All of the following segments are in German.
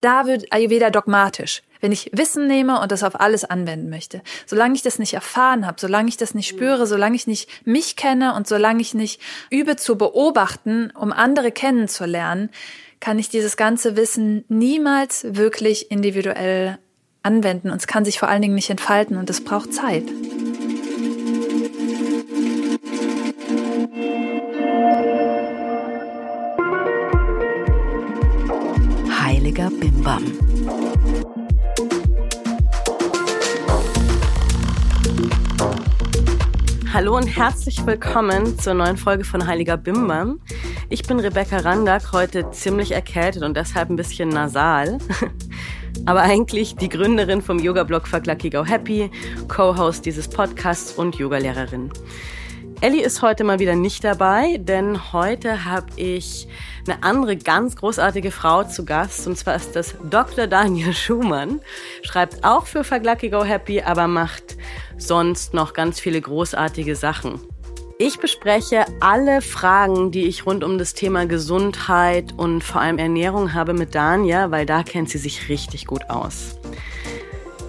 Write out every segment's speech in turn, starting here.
da wird Ayurveda dogmatisch. Wenn ich Wissen nehme und das auf alles anwenden möchte. Solange ich das nicht erfahren habe, solange ich das nicht spüre, solange ich nicht mich kenne und solange ich nicht übe zu beobachten, um andere kennenzulernen, kann ich dieses ganze Wissen niemals wirklich individuell anwenden und es kann sich vor allen Dingen nicht entfalten und es braucht Zeit. Bimbam. Hallo und herzlich willkommen zur neuen Folge von Heiliger Bimbam. Ich bin Rebecca Randak, heute ziemlich erkältet und deshalb ein bisschen nasal. Aber eigentlich die Gründerin vom Yoga-Blog Go Happy, Co-Host dieses Podcasts und Yogalehrerin. Ellie ist heute mal wieder nicht dabei, denn heute habe ich eine andere ganz großartige Frau zu Gast. Und zwar ist das Dr. Daniel Schumann. Schreibt auch für Fuck Lucky Go Happy, aber macht sonst noch ganz viele großartige Sachen. Ich bespreche alle Fragen, die ich rund um das Thema Gesundheit und vor allem Ernährung habe mit Dania, weil da kennt sie sich richtig gut aus.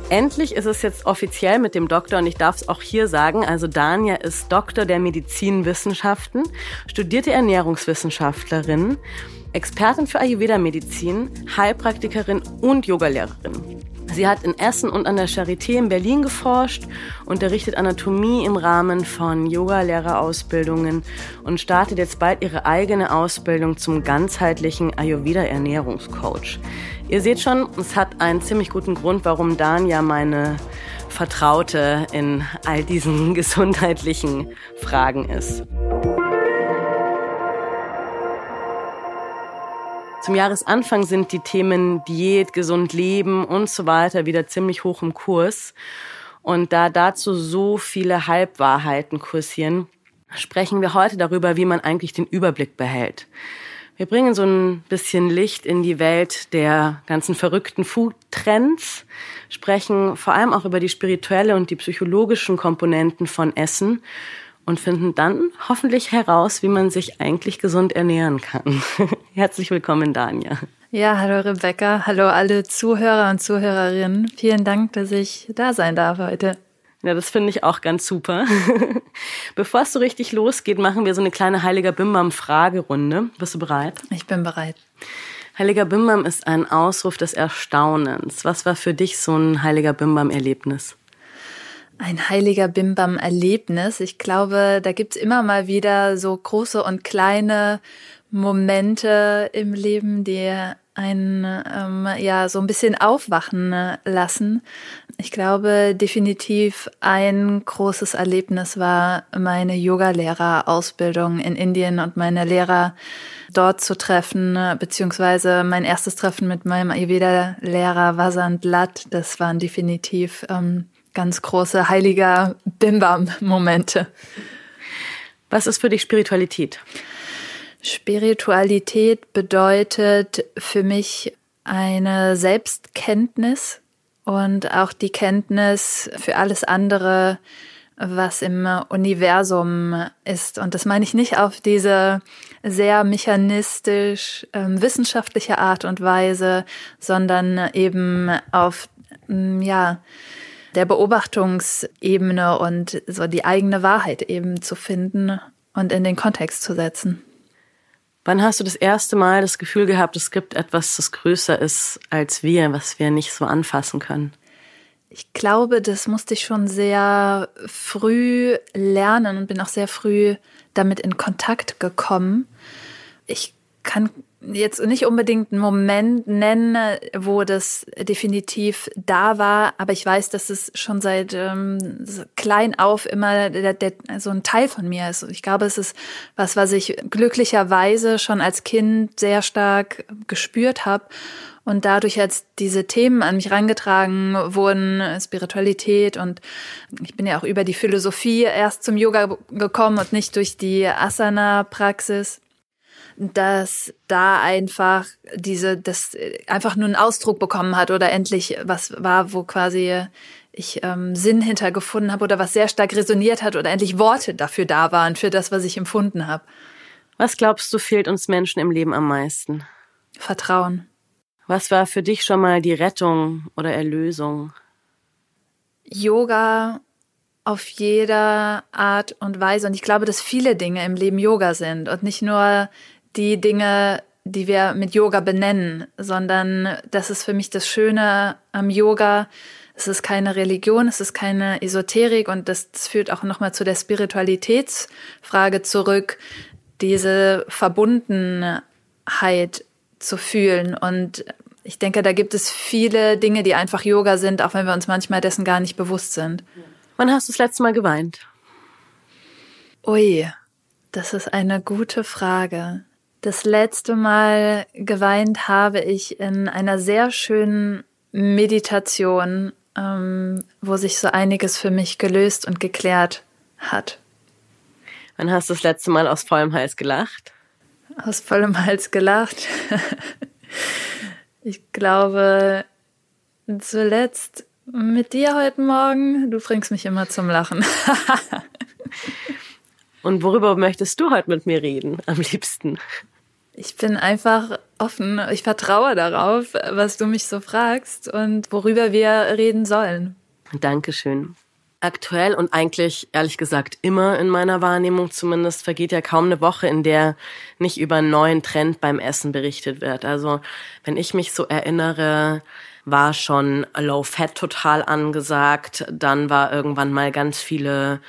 Endlich ist es jetzt offiziell mit dem Doktor und ich darf es auch hier sagen. Also Dania ist Doktor der Medizinwissenschaften, studierte Ernährungswissenschaftlerin, Expertin für Ayurveda-Medizin, Heilpraktikerin und Yogalehrerin. Sie hat in Essen und an der Charité in Berlin geforscht, unterrichtet Anatomie im Rahmen von Yoga-Lehrerausbildungen und startet jetzt bald ihre eigene Ausbildung zum ganzheitlichen Ayurveda-Ernährungscoach. Ihr seht schon, es hat einen ziemlich guten Grund, warum Dania meine Vertraute in all diesen gesundheitlichen Fragen ist. Zum Jahresanfang sind die Themen Diät, gesund leben und so weiter wieder ziemlich hoch im Kurs. Und da dazu so viele Halbwahrheiten kursieren, sprechen wir heute darüber, wie man eigentlich den Überblick behält. Wir bringen so ein bisschen Licht in die Welt der ganzen verrückten Food-Trends, sprechen vor allem auch über die spirituelle und die psychologischen Komponenten von Essen und finden dann hoffentlich heraus, wie man sich eigentlich gesund ernähren kann. Herzlich willkommen, Dania. Ja, hallo Rebecca, hallo alle Zuhörer und Zuhörerinnen. Vielen Dank, dass ich da sein darf heute. Ja, das finde ich auch ganz super. Bevor es so richtig losgeht, machen wir so eine kleine Heiliger Bimbam-Fragerunde. Bist du bereit? Ich bin bereit. Heiliger Bimbam ist ein Ausruf des Erstaunens. Was war für dich so ein Heiliger Bimbam-Erlebnis? Ein heiliger Bimbam-Erlebnis. Ich glaube, da gibt's immer mal wieder so große und kleine Momente im Leben, die einen ähm, ja so ein bisschen aufwachen lassen. Ich glaube definitiv ein großes Erlebnis war meine Yoga-Lehrer-Ausbildung in Indien und meine Lehrer dort zu treffen, beziehungsweise mein erstes Treffen mit meinem Ayurveda-Lehrer Vasant Lat. Das waren definitiv ähm, ganz große heiliger Bimbam-Momente. Was ist für dich Spiritualität? Spiritualität bedeutet für mich eine Selbstkenntnis und auch die Kenntnis für alles andere, was im Universum ist. Und das meine ich nicht auf diese sehr mechanistisch äh, wissenschaftliche Art und Weise, sondern eben auf, mm, ja, der Beobachtungsebene und so die eigene Wahrheit eben zu finden und in den Kontext zu setzen. Wann hast du das erste Mal das Gefühl gehabt, es gibt etwas, das größer ist als wir, was wir nicht so anfassen können? Ich glaube, das musste ich schon sehr früh lernen und bin auch sehr früh damit in Kontakt gekommen. Ich kann jetzt nicht unbedingt einen Moment nennen, wo das definitiv da war, aber ich weiß, dass es schon seit ähm, klein auf immer der, der, so ein Teil von mir ist. Ich glaube, es ist was, was ich glücklicherweise schon als Kind sehr stark gespürt habe. Und dadurch, als diese Themen an mich rangetragen wurden, Spiritualität und ich bin ja auch über die Philosophie erst zum Yoga gekommen und nicht durch die Asana-Praxis, dass da einfach diese, das einfach nur einen Ausdruck bekommen hat oder endlich was war, wo quasi ich ähm, Sinn hintergefunden habe oder was sehr stark resoniert hat oder endlich Worte dafür da waren, für das, was ich empfunden habe. Was glaubst du, fehlt uns Menschen im Leben am meisten? Vertrauen. Was war für dich schon mal die Rettung oder Erlösung? Yoga auf jeder Art und Weise. Und ich glaube, dass viele Dinge im Leben Yoga sind und nicht nur die Dinge, die wir mit Yoga benennen, sondern das ist für mich das Schöne am Yoga. Es ist keine Religion, es ist keine Esoterik und das, das führt auch nochmal zu der Spiritualitätsfrage zurück, diese Verbundenheit zu fühlen. Und ich denke, da gibt es viele Dinge, die einfach Yoga sind, auch wenn wir uns manchmal dessen gar nicht bewusst sind. Wann hast du das letzte Mal geweint? Ui, das ist eine gute Frage. Das letzte Mal geweint habe ich in einer sehr schönen Meditation, ähm, wo sich so einiges für mich gelöst und geklärt hat. Wann hast du das letzte Mal aus vollem Hals gelacht? Aus vollem Hals gelacht. ich glaube, zuletzt mit dir heute Morgen. Du bringst mich immer zum Lachen. Und worüber möchtest du heute mit mir reden, am liebsten? Ich bin einfach offen. Ich vertraue darauf, was du mich so fragst und worüber wir reden sollen. Dankeschön. Aktuell und eigentlich, ehrlich gesagt, immer in meiner Wahrnehmung zumindest, vergeht ja kaum eine Woche, in der nicht über einen neuen Trend beim Essen berichtet wird. Also, wenn ich mich so erinnere, war schon Low Fat total angesagt. Dann war irgendwann mal ganz viele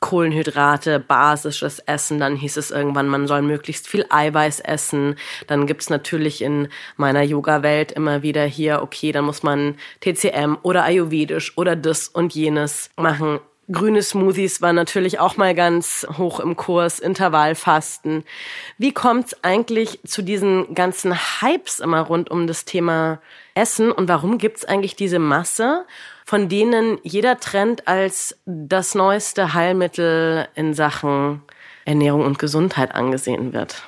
Kohlenhydrate, basisches Essen. Dann hieß es irgendwann, man soll möglichst viel Eiweiß essen. Dann gibt's natürlich in meiner Yoga-Welt immer wieder hier, okay, dann muss man TCM oder Ayurvedisch oder das und jenes machen. Grüne Smoothies war natürlich auch mal ganz hoch im Kurs, Intervallfasten. Wie kommt's eigentlich zu diesen ganzen Hypes immer rund um das Thema Essen und warum gibt's eigentlich diese Masse? Von denen jeder Trend als das neueste Heilmittel in Sachen Ernährung und Gesundheit angesehen wird?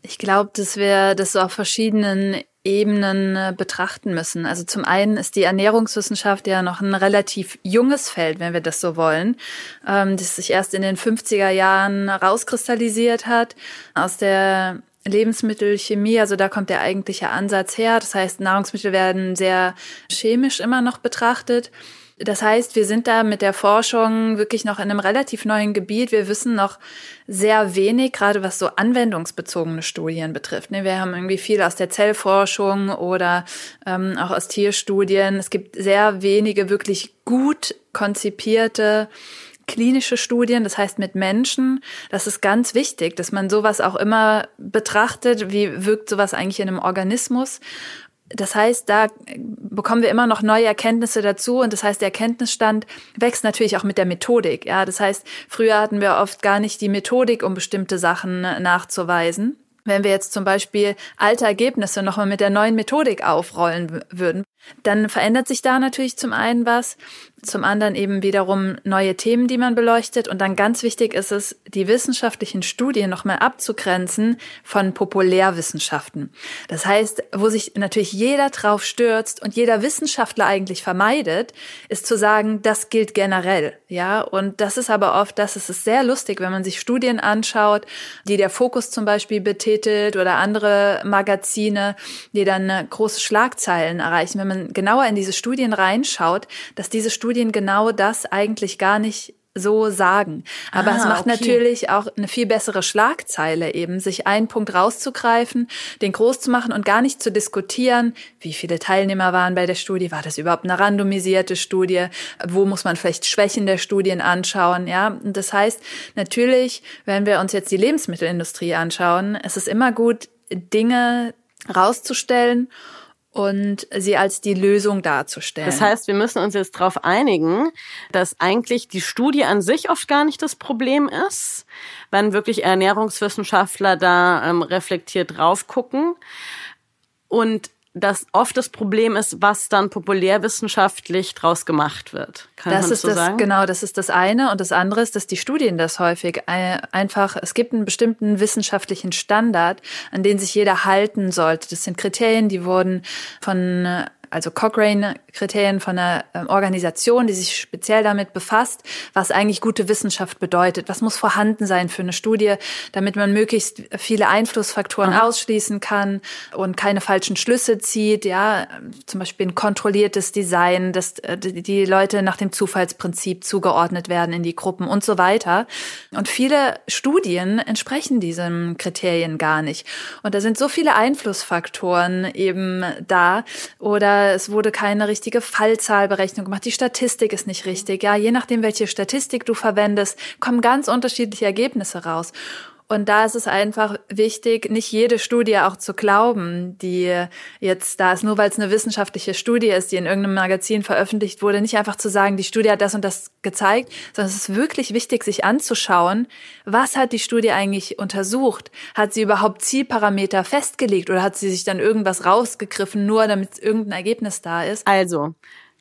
Ich glaube, dass wir das auf verschiedenen Ebenen äh, betrachten müssen. Also zum einen ist die Ernährungswissenschaft ja noch ein relativ junges Feld, wenn wir das so wollen, ähm, das sich erst in den 50er Jahren rauskristallisiert hat aus der Lebensmittelchemie, also da kommt der eigentliche Ansatz her. Das heißt, Nahrungsmittel werden sehr chemisch immer noch betrachtet. Das heißt, wir sind da mit der Forschung wirklich noch in einem relativ neuen Gebiet. Wir wissen noch sehr wenig, gerade was so anwendungsbezogene Studien betrifft. Ne, wir haben irgendwie viel aus der Zellforschung oder ähm, auch aus Tierstudien. Es gibt sehr wenige wirklich gut konzipierte klinische Studien, das heißt mit Menschen. Das ist ganz wichtig, dass man sowas auch immer betrachtet. Wie wirkt sowas eigentlich in einem Organismus? Das heißt, da bekommen wir immer noch neue Erkenntnisse dazu und das heißt, der Erkenntnisstand wächst natürlich auch mit der Methodik. Ja, das heißt, früher hatten wir oft gar nicht die Methodik, um bestimmte Sachen nachzuweisen. Wenn wir jetzt zum Beispiel alte Ergebnisse nochmal mit der neuen Methodik aufrollen würden, dann verändert sich da natürlich zum einen was zum anderen eben wiederum neue Themen, die man beleuchtet. Und dann ganz wichtig ist es, die wissenschaftlichen Studien nochmal abzugrenzen von Populärwissenschaften. Das heißt, wo sich natürlich jeder drauf stürzt und jeder Wissenschaftler eigentlich vermeidet, ist zu sagen, das gilt generell. Ja, und das ist aber oft, das ist sehr lustig, wenn man sich Studien anschaut, die der Fokus zum Beispiel betitelt oder andere Magazine, die dann große Schlagzeilen erreichen. Wenn man genauer in diese Studien reinschaut, dass diese Studien Studien genau das eigentlich gar nicht so sagen. Aber ah, es macht okay. natürlich auch eine viel bessere Schlagzeile eben, sich einen Punkt rauszugreifen, den groß zu machen und gar nicht zu diskutieren, wie viele Teilnehmer waren bei der Studie, war das überhaupt eine randomisierte Studie, wo muss man vielleicht Schwächen der Studien anschauen, ja? Und das heißt, natürlich, wenn wir uns jetzt die Lebensmittelindustrie anschauen, es ist immer gut, Dinge rauszustellen und sie als die Lösung darzustellen. Das heißt, wir müssen uns jetzt darauf einigen, dass eigentlich die Studie an sich oft gar nicht das Problem ist, wenn wirklich Ernährungswissenschaftler da ähm, reflektiert drauf gucken und dass oft das Problem ist, was dann populärwissenschaftlich draus gemacht wird. Kann das man ist so das, sagen? Genau, das ist das eine. Und das andere ist, dass die Studien das häufig einfach, es gibt einen bestimmten wissenschaftlichen Standard, an den sich jeder halten sollte. Das sind Kriterien, die wurden von also Cochrane-Kriterien von einer ähm, Organisation, die sich speziell damit befasst, was eigentlich gute Wissenschaft bedeutet. Was muss vorhanden sein für eine Studie, damit man möglichst viele Einflussfaktoren Aha. ausschließen kann und keine falschen Schlüsse zieht. Ja, zum Beispiel ein kontrolliertes Design, dass äh, die Leute nach dem Zufallsprinzip zugeordnet werden in die Gruppen und so weiter. Und viele Studien entsprechen diesen Kriterien gar nicht. Und da sind so viele Einflussfaktoren eben da oder es wurde keine richtige Fallzahlberechnung gemacht. Die Statistik ist nicht richtig. Ja, je nachdem, welche Statistik du verwendest, kommen ganz unterschiedliche Ergebnisse raus. Und da ist es einfach wichtig, nicht jede Studie auch zu glauben, die jetzt da ist, nur weil es eine wissenschaftliche Studie ist, die in irgendeinem Magazin veröffentlicht wurde, nicht einfach zu sagen, die Studie hat das und das gezeigt, sondern es ist wirklich wichtig, sich anzuschauen, was hat die Studie eigentlich untersucht? Hat sie überhaupt Zielparameter festgelegt oder hat sie sich dann irgendwas rausgegriffen, nur damit irgendein Ergebnis da ist? Also,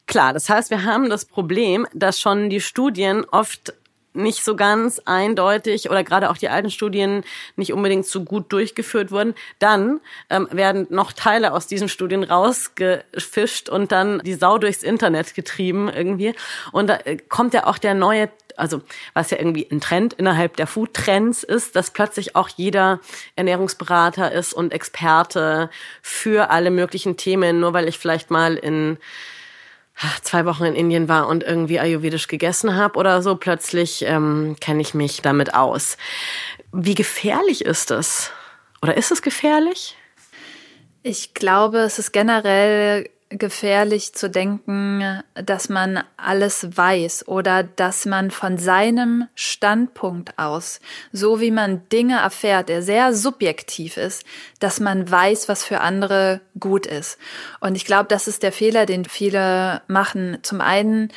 Klar, das heißt, wir haben das Problem, dass schon die Studien oft nicht so ganz eindeutig oder gerade auch die alten Studien nicht unbedingt so gut durchgeführt wurden. Dann ähm, werden noch Teile aus diesen Studien rausgefischt und dann die Sau durchs Internet getrieben irgendwie. Und da äh, kommt ja auch der neue also was ja irgendwie ein Trend innerhalb der Food-Trends ist, dass plötzlich auch jeder Ernährungsberater ist und Experte für alle möglichen Themen, nur weil ich vielleicht mal in zwei Wochen in Indien war und irgendwie ayurvedisch gegessen habe oder so, plötzlich ähm, kenne ich mich damit aus. Wie gefährlich ist es? Oder ist es gefährlich? Ich glaube, es ist generell gefährlich zu denken, dass man alles weiß oder dass man von seinem Standpunkt aus, so wie man Dinge erfährt, der sehr subjektiv ist, dass man weiß, was für andere gut ist. Und ich glaube, das ist der Fehler, den viele machen. Zum einen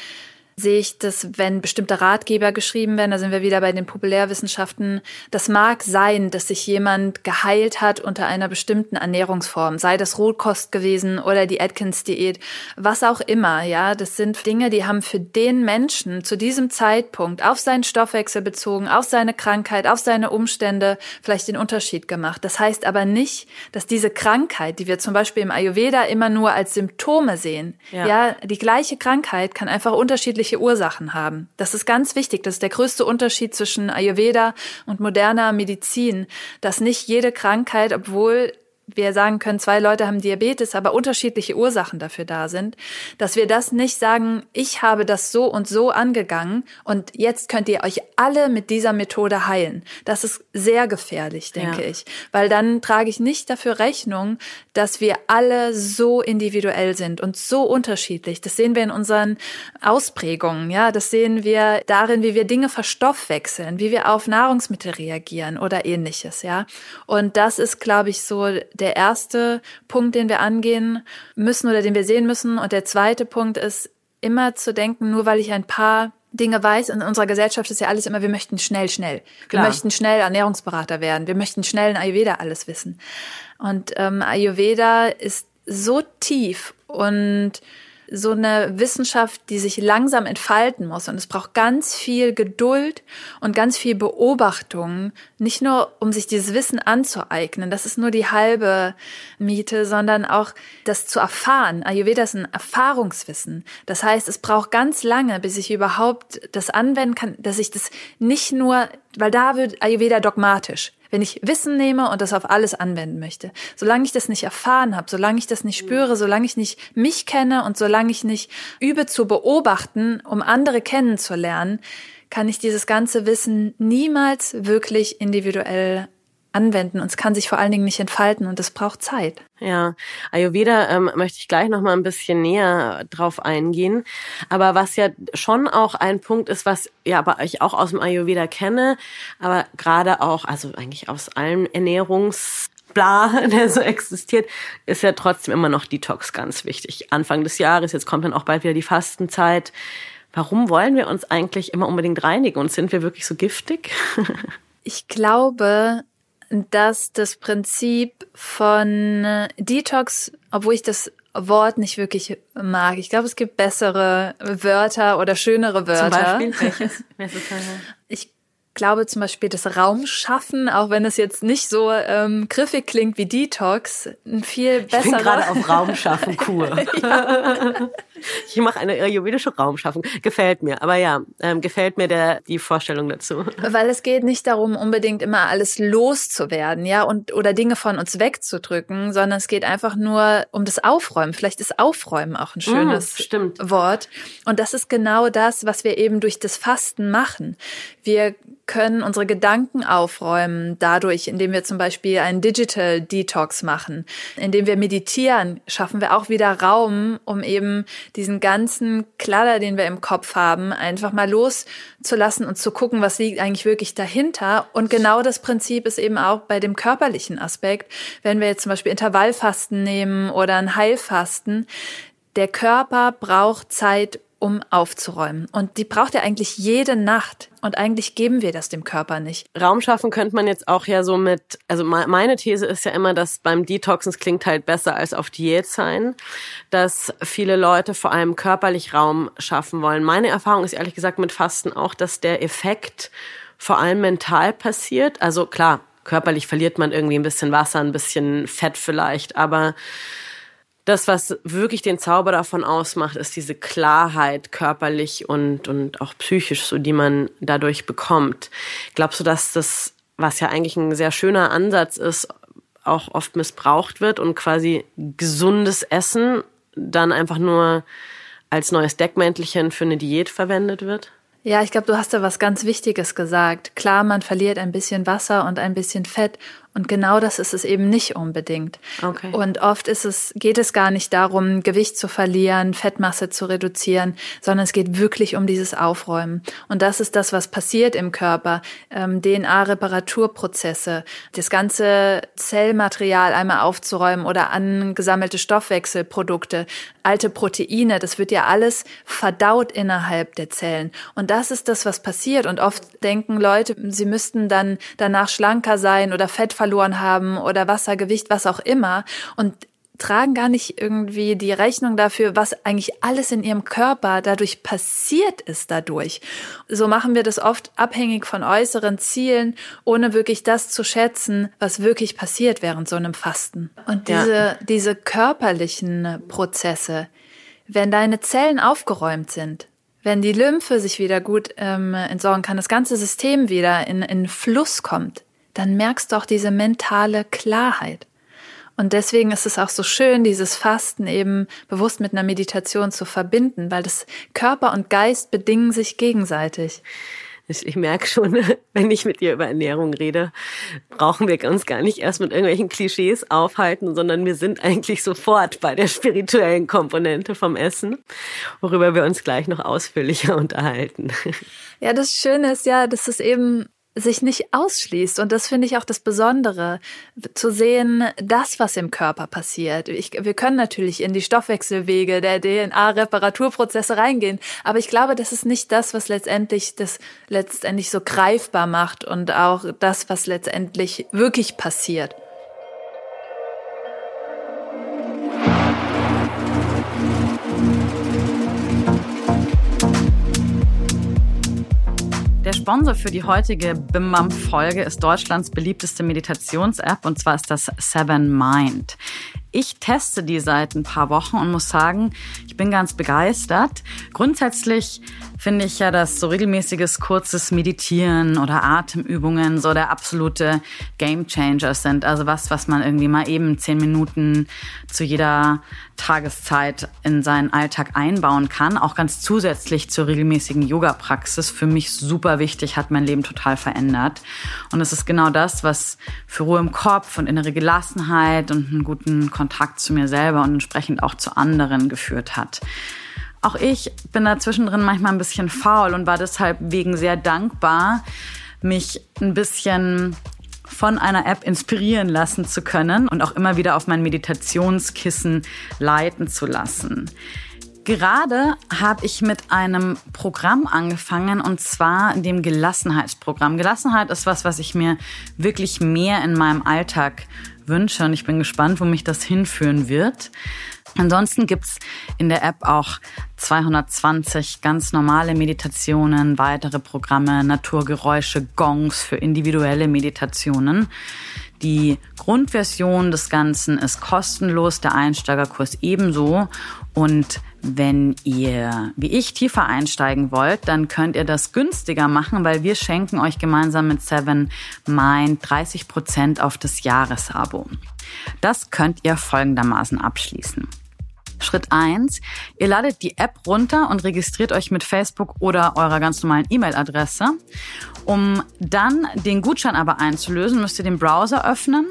sehe ich das, wenn bestimmte Ratgeber geschrieben werden, da sind wir wieder bei den Populärwissenschaften. Das mag sein, dass sich jemand geheilt hat unter einer bestimmten Ernährungsform, sei das Rohkost gewesen oder die Atkins-Diät, was auch immer, ja. Das sind Dinge, die haben für den Menschen zu diesem Zeitpunkt auf seinen Stoffwechsel bezogen, auf seine Krankheit, auf seine Umstände vielleicht den Unterschied gemacht. Das heißt aber nicht, dass diese Krankheit, die wir zum Beispiel im Ayurveda immer nur als Symptome sehen, ja, ja die gleiche Krankheit kann einfach unterschiedlich unterschiedliche Ursachen haben. Das ist ganz wichtig. Das ist der größte Unterschied zwischen Ayurveda und moderner Medizin, dass nicht jede Krankheit, obwohl wir sagen können, zwei Leute haben Diabetes, aber unterschiedliche Ursachen dafür da sind, dass wir das nicht sagen, ich habe das so und so angegangen und jetzt könnt ihr euch alle mit dieser Methode heilen. Das ist sehr gefährlich, denke ja. ich, weil dann trage ich nicht dafür Rechnung, dass wir alle so individuell sind und so unterschiedlich. Das sehen wir in unseren Ausprägungen, ja, das sehen wir darin, wie wir Dinge verstoffwechseln, wie wir auf Nahrungsmittel reagieren oder ähnliches, ja. Und das ist, glaube ich, so der erste Punkt, den wir angehen müssen oder den wir sehen müssen. Und der zweite Punkt ist immer zu denken, nur weil ich ein paar Dinge weiß, in unserer Gesellschaft ist ja alles immer, wir möchten schnell, schnell. Wir möchten schnell Ernährungsberater werden. Wir möchten schnell in Ayurveda alles wissen. Und ähm, Ayurveda ist so tief und so eine Wissenschaft, die sich langsam entfalten muss. Und es braucht ganz viel Geduld und ganz viel Beobachtung. Nicht nur, um sich dieses Wissen anzueignen. Das ist nur die halbe Miete, sondern auch das zu erfahren. Ayurveda ist ein Erfahrungswissen. Das heißt, es braucht ganz lange, bis ich überhaupt das anwenden kann, dass ich das nicht nur, weil da wird Ayurveda dogmatisch wenn ich Wissen nehme und das auf alles anwenden möchte. Solange ich das nicht erfahren habe, solange ich das nicht spüre, solange ich nicht mich kenne und solange ich nicht übe zu beobachten, um andere kennenzulernen, kann ich dieses ganze Wissen niemals wirklich individuell anwenden und es kann sich vor allen Dingen nicht entfalten und es braucht Zeit. Ja, Ayurveda ähm, möchte ich gleich noch mal ein bisschen näher drauf eingehen. Aber was ja schon auch ein Punkt ist, was ja aber ich auch aus dem Ayurveda kenne, aber gerade auch, also eigentlich aus allen Ernährungs Bla, der so existiert, ist ja trotzdem immer noch Detox ganz wichtig. Anfang des Jahres, jetzt kommt dann auch bald wieder die Fastenzeit. Warum wollen wir uns eigentlich immer unbedingt reinigen und sind wir wirklich so giftig? ich glaube, dass das Prinzip von äh, Detox, obwohl ich das Wort nicht wirklich mag. Ich glaube, es gibt bessere Wörter oder schönere Wörter. Zum Beispiel welches? ich glaube zum Beispiel das Raumschaffen, auch wenn es jetzt nicht so ähm, griffig klingt wie Detox, ein viel besserer. Ich bin gerade auf Raumschaffen Kur. ich mache eine ayurvedische Raumschaffung. Gefällt mir. Aber ja, ähm, gefällt mir der, die Vorstellung dazu. Weil es geht nicht darum, unbedingt immer alles loszuwerden, ja, und oder Dinge von uns wegzudrücken, sondern es geht einfach nur um das Aufräumen. Vielleicht ist Aufräumen auch ein schönes mm, Wort. Und das ist genau das, was wir eben durch das Fasten machen. Wir können unsere Gedanken aufräumen, dadurch, indem wir zum Beispiel einen Digital Detox machen, indem wir meditieren, schaffen wir auch wieder Raum, um eben diesen ganzen Kladder, den wir im Kopf haben, einfach mal loszulassen und zu gucken, was liegt eigentlich wirklich dahinter. Und genau das Prinzip ist eben auch bei dem körperlichen Aspekt. Wenn wir jetzt zum Beispiel Intervallfasten nehmen oder ein Heilfasten, der Körper braucht Zeit, um aufzuräumen. Und die braucht er eigentlich jede Nacht. Und eigentlich geben wir das dem Körper nicht. Raum schaffen könnte man jetzt auch ja so mit, also meine These ist ja immer, dass beim Detoxen, es klingt halt besser als auf Diät sein, dass viele Leute vor allem körperlich Raum schaffen wollen. Meine Erfahrung ist ehrlich gesagt mit Fasten auch, dass der Effekt vor allem mental passiert. Also klar, körperlich verliert man irgendwie ein bisschen Wasser, ein bisschen Fett vielleicht, aber das, was wirklich den Zauber davon ausmacht, ist diese Klarheit körperlich und, und auch psychisch, so die man dadurch bekommt. Glaubst du, dass das, was ja eigentlich ein sehr schöner Ansatz ist, auch oft missbraucht wird und quasi gesundes Essen dann einfach nur als neues Deckmäntelchen für eine Diät verwendet wird? Ja, ich glaube, du hast da was ganz Wichtiges gesagt. Klar, man verliert ein bisschen Wasser und ein bisschen Fett und genau das ist es eben nicht unbedingt. Okay. Und oft ist es, geht es gar nicht darum, Gewicht zu verlieren, Fettmasse zu reduzieren, sondern es geht wirklich um dieses Aufräumen. Und das ist das, was passiert im Körper. Ähm, DNA-Reparaturprozesse, das ganze Zellmaterial einmal aufzuräumen oder angesammelte Stoffwechselprodukte, alte Proteine, das wird ja alles verdaut innerhalb der Zellen. Und das ist das, was passiert. Und oft denken Leute, sie müssten dann danach schlanker sein oder Fett verloren haben oder Wassergewicht, was auch immer und tragen gar nicht irgendwie die Rechnung dafür, was eigentlich alles in ihrem Körper dadurch passiert ist dadurch. So machen wir das oft abhängig von äußeren Zielen, ohne wirklich das zu schätzen, was wirklich passiert während so einem Fasten. Und diese, ja. diese körperlichen Prozesse, wenn deine Zellen aufgeräumt sind, wenn die Lymphe sich wieder gut ähm, entsorgen kann, das ganze System wieder in, in Fluss kommt, dann merkst du auch diese mentale Klarheit. Und deswegen ist es auch so schön, dieses Fasten eben bewusst mit einer Meditation zu verbinden, weil das Körper und Geist bedingen sich gegenseitig. Ich merke schon, wenn ich mit dir über Ernährung rede, brauchen wir uns gar nicht erst mit irgendwelchen Klischees aufhalten, sondern wir sind eigentlich sofort bei der spirituellen Komponente vom Essen, worüber wir uns gleich noch ausführlicher unterhalten. Ja, das Schöne ist ja, dass es eben sich nicht ausschließt. Und das finde ich auch das Besondere, zu sehen, das, was im Körper passiert. Ich, wir können natürlich in die Stoffwechselwege der DNA-Reparaturprozesse reingehen, aber ich glaube, das ist nicht das, was letztendlich das letztendlich so greifbar macht und auch das, was letztendlich wirklich passiert. Sponsor für die heutige BIMMAM-Folge ist Deutschlands beliebteste Meditations-App und zwar ist das Seven Mind. Ich teste die seit ein paar Wochen und muss sagen, ich bin ganz begeistert. Grundsätzlich finde ich ja, dass so regelmäßiges kurzes Meditieren oder Atemübungen so der absolute Game Changer sind. Also was, was man irgendwie mal eben zehn Minuten zu jeder Tageszeit in seinen Alltag einbauen kann. Auch ganz zusätzlich zur regelmäßigen Yoga-Praxis. Für mich super wichtig, hat mein Leben total verändert. Und es ist genau das, was für Ruhe im Kopf und innere Gelassenheit und einen guten Kontakt zu mir selber und entsprechend auch zu anderen geführt hat. Auch ich bin da zwischendrin manchmal ein bisschen faul und war deshalb wegen sehr dankbar, mich ein bisschen von einer App inspirieren lassen zu können und auch immer wieder auf mein Meditationskissen leiten zu lassen. Gerade habe ich mit einem Programm angefangen und zwar dem Gelassenheitsprogramm. Gelassenheit ist was, was ich mir wirklich mehr in meinem Alltag wünsche und ich bin gespannt, wo mich das hinführen wird. Ansonsten gibt's in der App auch 220 ganz normale Meditationen, weitere Programme, Naturgeräusche, Gongs für individuelle Meditationen. Die Grundversion des Ganzen ist kostenlos, der Einsteigerkurs ebenso. Und wenn ihr, wie ich, tiefer einsteigen wollt, dann könnt ihr das günstiger machen, weil wir schenken euch gemeinsam mit Seven Mind 30 Prozent auf das Jahresabo. Das könnt ihr folgendermaßen abschließen. Schritt eins: Ihr ladet die App runter und registriert euch mit Facebook oder eurer ganz normalen E-Mail-Adresse. Um dann den Gutschein aber einzulösen, müsst ihr den Browser öffnen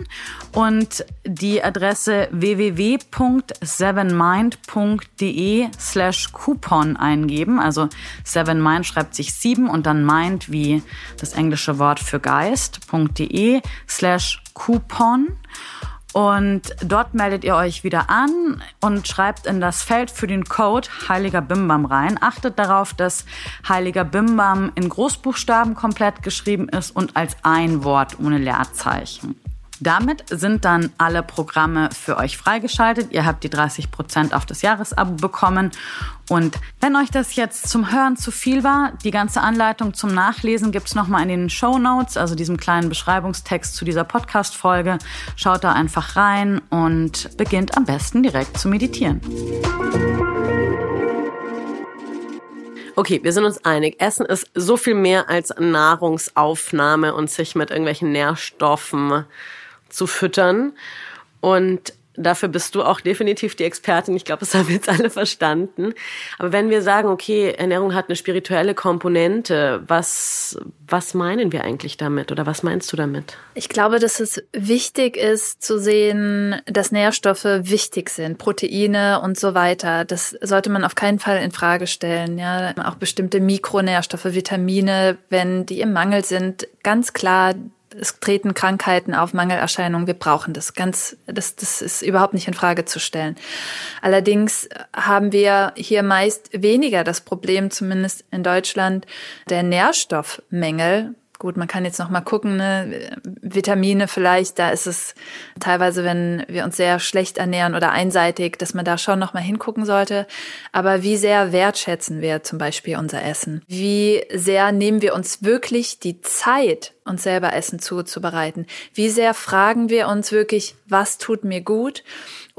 und die Adresse www.sevenmind.de slash Coupon eingeben. Also Sevenmind schreibt sich sieben und dann Mind wie das englische Wort für Geist.de slash Coupon. Und dort meldet ihr euch wieder an und schreibt in das Feld für den Code Heiliger Bimbam rein. Achtet darauf, dass Heiliger Bimbam in Großbuchstaben komplett geschrieben ist und als ein Wort ohne Leerzeichen. Damit sind dann alle Programme für euch freigeschaltet. Ihr habt die 30 Prozent auf das Jahresabo bekommen. Und wenn euch das jetzt zum Hören zu viel war, die ganze Anleitung zum Nachlesen gibt's nochmal in den Show Notes, also diesem kleinen Beschreibungstext zu dieser Podcast-Folge. Schaut da einfach rein und beginnt am besten direkt zu meditieren. Okay, wir sind uns einig. Essen ist so viel mehr als Nahrungsaufnahme und sich mit irgendwelchen Nährstoffen zu füttern. Und dafür bist du auch definitiv die Expertin. Ich glaube, das haben jetzt alle verstanden. Aber wenn wir sagen, okay, Ernährung hat eine spirituelle Komponente, was, was meinen wir eigentlich damit oder was meinst du damit? Ich glaube, dass es wichtig ist zu sehen, dass Nährstoffe wichtig sind, Proteine und so weiter. Das sollte man auf keinen Fall in Frage stellen. Ja, auch bestimmte Mikronährstoffe, Vitamine, wenn die im Mangel sind, ganz klar es treten Krankheiten auf, Mangelerscheinungen. Wir brauchen das ganz, das, das ist überhaupt nicht in Frage zu stellen. Allerdings haben wir hier meist weniger das Problem, zumindest in Deutschland, der Nährstoffmängel, Gut, man kann jetzt noch mal gucken, ne? Vitamine vielleicht, da ist es teilweise, wenn wir uns sehr schlecht ernähren oder einseitig, dass man da schon noch mal hingucken sollte. Aber wie sehr wertschätzen wir zum Beispiel unser Essen? Wie sehr nehmen wir uns wirklich die Zeit, uns selber Essen zuzubereiten? Wie sehr fragen wir uns wirklich, was tut mir gut?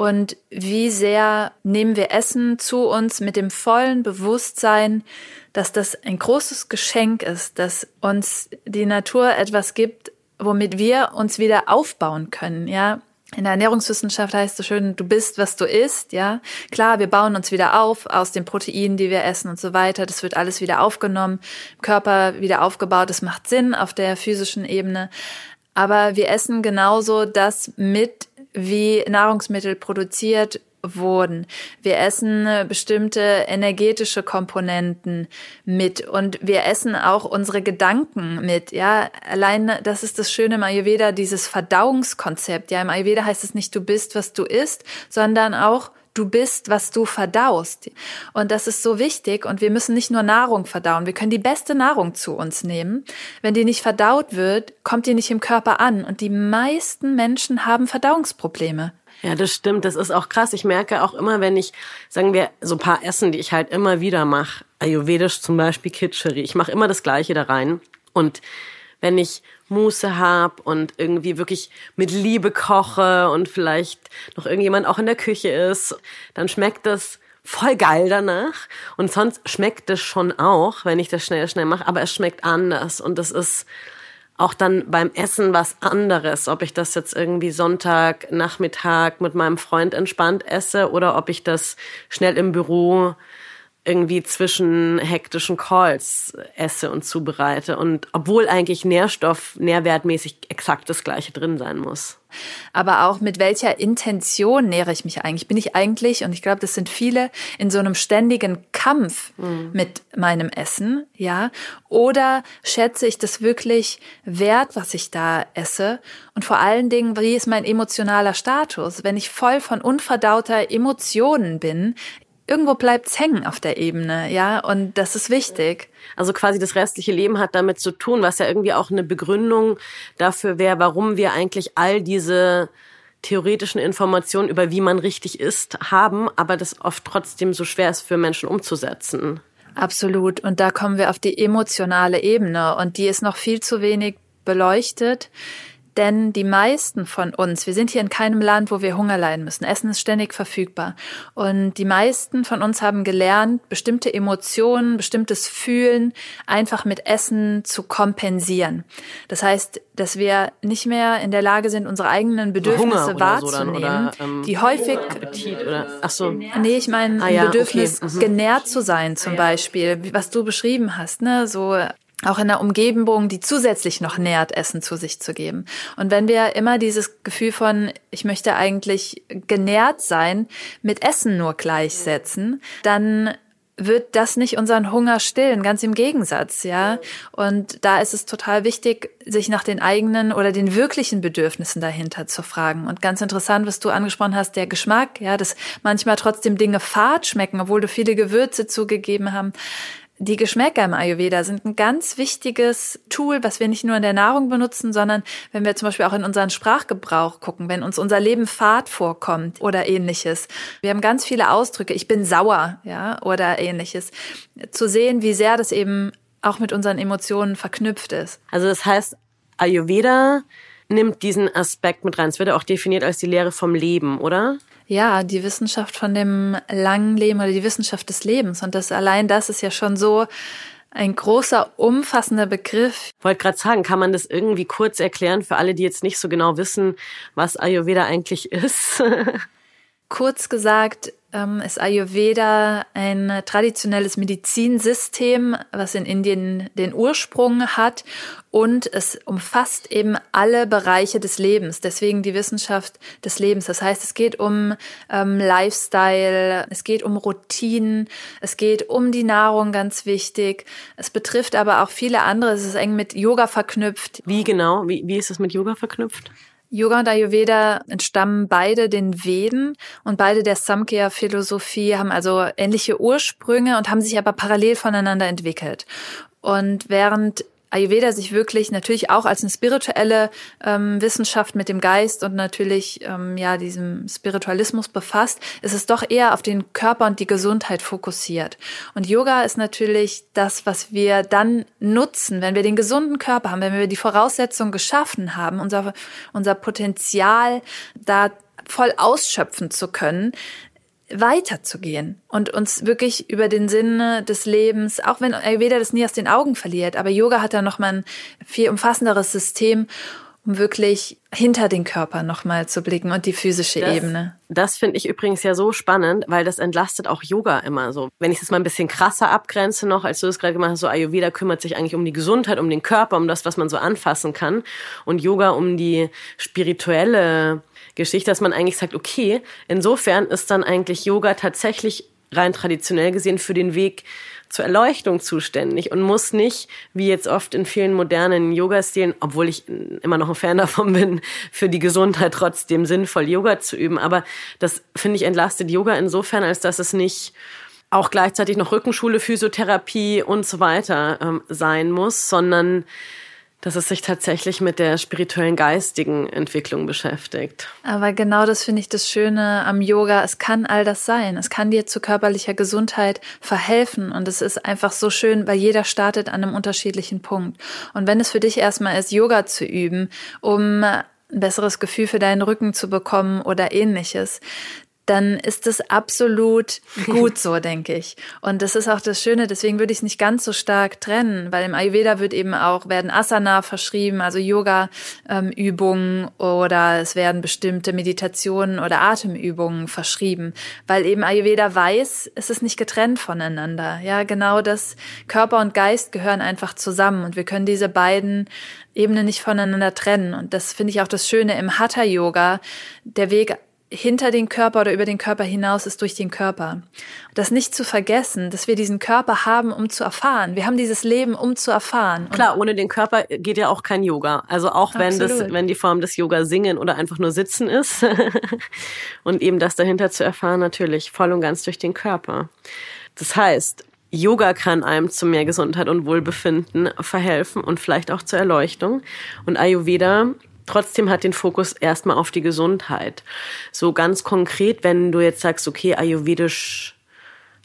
Und wie sehr nehmen wir Essen zu uns mit dem vollen Bewusstsein, dass das ein großes Geschenk ist, dass uns die Natur etwas gibt, womit wir uns wieder aufbauen können, ja. In der Ernährungswissenschaft heißt es schön, du bist, was du isst, ja. Klar, wir bauen uns wieder auf aus den Proteinen, die wir essen und so weiter. Das wird alles wieder aufgenommen, Körper wieder aufgebaut. Das macht Sinn auf der physischen Ebene. Aber wir essen genauso das mit, wie Nahrungsmittel produziert wurden. Wir essen bestimmte energetische Komponenten mit und wir essen auch unsere Gedanken mit. Ja, allein das ist das Schöne im Ayurveda, dieses Verdauungskonzept. Ja, im Ayurveda heißt es nicht, du bist, was du isst, sondern auch du bist, was du verdaust. Und das ist so wichtig. Und wir müssen nicht nur Nahrung verdauen. Wir können die beste Nahrung zu uns nehmen. Wenn die nicht verdaut wird, kommt die nicht im Körper an. Und die meisten Menschen haben Verdauungsprobleme. Ja, das stimmt. Das ist auch krass. Ich merke auch immer, wenn ich, sagen wir, so ein paar Essen, die ich halt immer wieder mache, Ayurvedisch zum Beispiel Kitscheri, ich mache immer das Gleiche da rein. Und wenn ich Muße hab und irgendwie wirklich mit Liebe koche und vielleicht noch irgendjemand auch in der Küche ist, dann schmeckt das voll geil danach. Und sonst schmeckt es schon auch, wenn ich das schnell, schnell mache, aber es schmeckt anders. Und das ist auch dann beim Essen was anderes, ob ich das jetzt irgendwie Sonntag, Nachmittag mit meinem Freund entspannt esse oder ob ich das schnell im Büro irgendwie zwischen hektischen Calls esse und zubereite. Und obwohl eigentlich Nährstoff, nährwertmäßig exakt das gleiche drin sein muss. Aber auch mit welcher Intention nähere ich mich eigentlich? Bin ich eigentlich, und ich glaube, das sind viele, in so einem ständigen Kampf mhm. mit meinem Essen, ja? Oder schätze ich das wirklich wert, was ich da esse? Und vor allen Dingen, wie ist mein emotionaler Status? Wenn ich voll von unverdauter Emotionen bin, irgendwo bleibt's hängen auf der Ebene, ja, und das ist wichtig. Also quasi das restliche Leben hat damit zu tun, was ja irgendwie auch eine Begründung dafür wäre, warum wir eigentlich all diese theoretischen Informationen über wie man richtig isst haben, aber das oft trotzdem so schwer ist für Menschen umzusetzen. Absolut. Und da kommen wir auf die emotionale Ebene und die ist noch viel zu wenig beleuchtet. Denn die meisten von uns, wir sind hier in keinem Land, wo wir Hunger leiden müssen. Essen ist ständig verfügbar. Und die meisten von uns haben gelernt, bestimmte Emotionen, bestimmtes Fühlen einfach mit Essen zu kompensieren. Das heißt, dass wir nicht mehr in der Lage sind, unsere eigenen Bedürfnisse wahrzunehmen, so dann, oder, ähm, die häufig. Appetit oder, ach so. Nee, ich meine, ah, ja, Bedürfnis, okay. mhm. genährt zu sein, zum Beispiel, was du beschrieben hast, ne, so auch in der Umgebung, die zusätzlich noch nährt, Essen zu sich zu geben. Und wenn wir immer dieses Gefühl von, ich möchte eigentlich genährt sein, mit Essen nur gleichsetzen, dann wird das nicht unseren Hunger stillen, ganz im Gegensatz, ja. Und da ist es total wichtig, sich nach den eigenen oder den wirklichen Bedürfnissen dahinter zu fragen. Und ganz interessant, was du angesprochen hast, der Geschmack, ja, dass manchmal trotzdem Dinge fad schmecken, obwohl du viele Gewürze zugegeben haben die Geschmäcker im Ayurveda sind ein ganz wichtiges Tool, was wir nicht nur in der Nahrung benutzen, sondern wenn wir zum Beispiel auch in unseren Sprachgebrauch gucken, wenn uns unser Leben fad vorkommt oder ähnliches. Wir haben ganz viele Ausdrücke, ich bin sauer, ja, oder ähnliches. Zu sehen, wie sehr das eben auch mit unseren Emotionen verknüpft ist. Also das heißt, Ayurveda nimmt diesen Aspekt mit rein. Es wird ja auch definiert als die Lehre vom Leben, oder? Ja, die Wissenschaft von dem langen Leben oder die Wissenschaft des Lebens. Und das allein das ist ja schon so ein großer, umfassender Begriff. Ich wollte gerade sagen, kann man das irgendwie kurz erklären für alle, die jetzt nicht so genau wissen, was Ayurveda eigentlich ist? kurz gesagt ähm, ist Ayurveda ein traditionelles Medizinsystem, was in Indien den Ursprung hat und es umfasst eben alle Bereiche des Lebens, deswegen die Wissenschaft des Lebens. Das heißt, es geht um ähm, Lifestyle, es geht um Routinen, es geht um die Nahrung, ganz wichtig. Es betrifft aber auch viele andere, es ist eng mit Yoga verknüpft. Wie genau? Wie, wie ist es mit Yoga verknüpft? Yoga und Ayurveda entstammen beide den Veden und beide der Samkhya-Philosophie, haben also ähnliche Ursprünge und haben sich aber parallel voneinander entwickelt. Und während Ayurveda sich wirklich natürlich auch als eine spirituelle ähm, Wissenschaft mit dem Geist und natürlich ähm, ja diesem Spiritualismus befasst, ist es doch eher auf den Körper und die Gesundheit fokussiert. Und Yoga ist natürlich das, was wir dann nutzen, wenn wir den gesunden Körper haben, wenn wir die Voraussetzungen geschaffen haben, unser unser Potenzial da voll ausschöpfen zu können, weiterzugehen und uns wirklich über den Sinne des Lebens, auch wenn Ayurveda das nie aus den Augen verliert, aber Yoga hat da nochmal ein viel umfassenderes System, um wirklich hinter den Körper nochmal zu blicken und die physische das, Ebene. Das finde ich übrigens ja so spannend, weil das entlastet auch Yoga immer so. Wenn ich das mal ein bisschen krasser abgrenze noch, als du es gerade gemacht hast, so Ayurveda kümmert sich eigentlich um die Gesundheit, um den Körper, um das, was man so anfassen kann und Yoga um die spirituelle Geschichte, dass man eigentlich sagt, okay, insofern ist dann eigentlich Yoga tatsächlich rein traditionell gesehen für den Weg zur Erleuchtung zuständig und muss nicht, wie jetzt oft in vielen modernen Yoga-Stilen, obwohl ich immer noch ein Fan davon bin, für die Gesundheit trotzdem sinnvoll Yoga zu üben. Aber das, finde ich, entlastet Yoga insofern, als dass es nicht auch gleichzeitig noch Rückenschule, Physiotherapie und so weiter ähm, sein muss, sondern dass es sich tatsächlich mit der spirituellen geistigen Entwicklung beschäftigt. Aber genau das finde ich das Schöne am Yoga. Es kann all das sein. Es kann dir zu körperlicher Gesundheit verhelfen. Und es ist einfach so schön, weil jeder startet an einem unterschiedlichen Punkt. Und wenn es für dich erstmal ist, Yoga zu üben, um ein besseres Gefühl für deinen Rücken zu bekommen oder ähnliches, dann ist es absolut gut so, denke ich. Und das ist auch das Schöne, deswegen würde ich es nicht ganz so stark trennen, weil im Ayurveda wird eben auch, werden Asana verschrieben, also Yoga-Übungen ähm, oder es werden bestimmte Meditationen oder Atemübungen verschrieben, weil eben Ayurveda weiß, es ist nicht getrennt voneinander. Ja, genau das Körper und Geist gehören einfach zusammen und wir können diese beiden Ebenen nicht voneinander trennen. Und das finde ich auch das Schöne im Hatha-Yoga. Der Weg hinter den Körper oder über den Körper hinaus ist durch den Körper. Das nicht zu vergessen, dass wir diesen Körper haben, um zu erfahren. Wir haben dieses Leben, um zu erfahren. Und Klar, ohne den Körper geht ja auch kein Yoga. Also auch wenn das, wenn die Form des Yoga singen oder einfach nur sitzen ist. und eben das dahinter zu erfahren, natürlich voll und ganz durch den Körper. Das heißt, Yoga kann einem zu mehr Gesundheit und Wohlbefinden verhelfen und vielleicht auch zur Erleuchtung. Und Ayurveda trotzdem hat den Fokus erstmal auf die Gesundheit. So ganz konkret, wenn du jetzt sagst, okay, ayurvedisch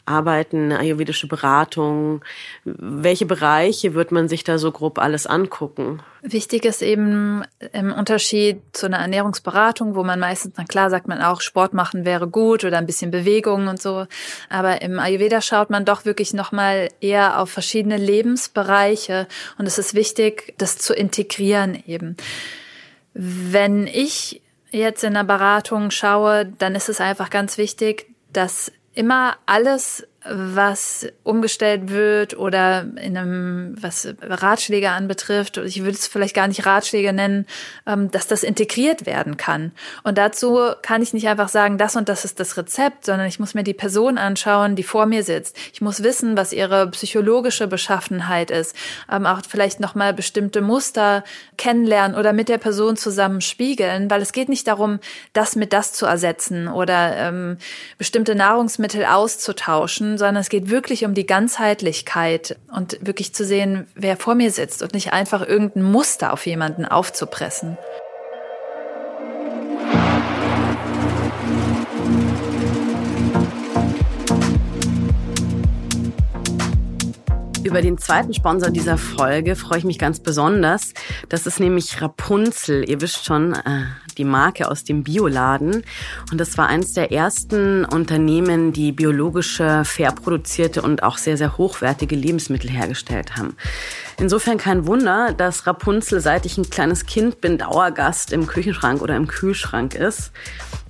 arbeiten, ayurvedische Beratung? Welche Bereiche wird man sich da so grob alles angucken? Wichtig ist eben im Unterschied zu einer Ernährungsberatung, wo man meistens, na klar, sagt man auch, Sport machen wäre gut oder ein bisschen Bewegung und so. Aber im Ayurveda schaut man doch wirklich nochmal eher auf verschiedene Lebensbereiche. Und es ist wichtig, das zu integrieren eben. Wenn ich jetzt in einer Beratung schaue, dann ist es einfach ganz wichtig, dass immer alles was umgestellt wird oder in einem, was Ratschläge anbetrifft, ich würde es vielleicht gar nicht Ratschläge nennen, ähm, dass das integriert werden kann. Und dazu kann ich nicht einfach sagen, das und das ist das Rezept, sondern ich muss mir die Person anschauen, die vor mir sitzt. Ich muss wissen, was ihre psychologische Beschaffenheit ist, ähm, auch vielleicht nochmal bestimmte Muster kennenlernen oder mit der Person zusammen spiegeln, weil es geht nicht darum, das mit das zu ersetzen oder ähm, bestimmte Nahrungsmittel auszutauschen, sondern es geht wirklich um die Ganzheitlichkeit und wirklich zu sehen, wer vor mir sitzt und nicht einfach irgendein Muster auf jemanden aufzupressen. Über den zweiten Sponsor dieser Folge freue ich mich ganz besonders. Das ist nämlich Rapunzel. Ihr wisst schon, äh, die Marke aus dem Bioladen. Und das war eines der ersten Unternehmen, die biologische, fair produzierte und auch sehr, sehr hochwertige Lebensmittel hergestellt haben. Insofern kein Wunder, dass Rapunzel, seit ich ein kleines Kind bin, Dauergast im Küchenschrank oder im Kühlschrank ist.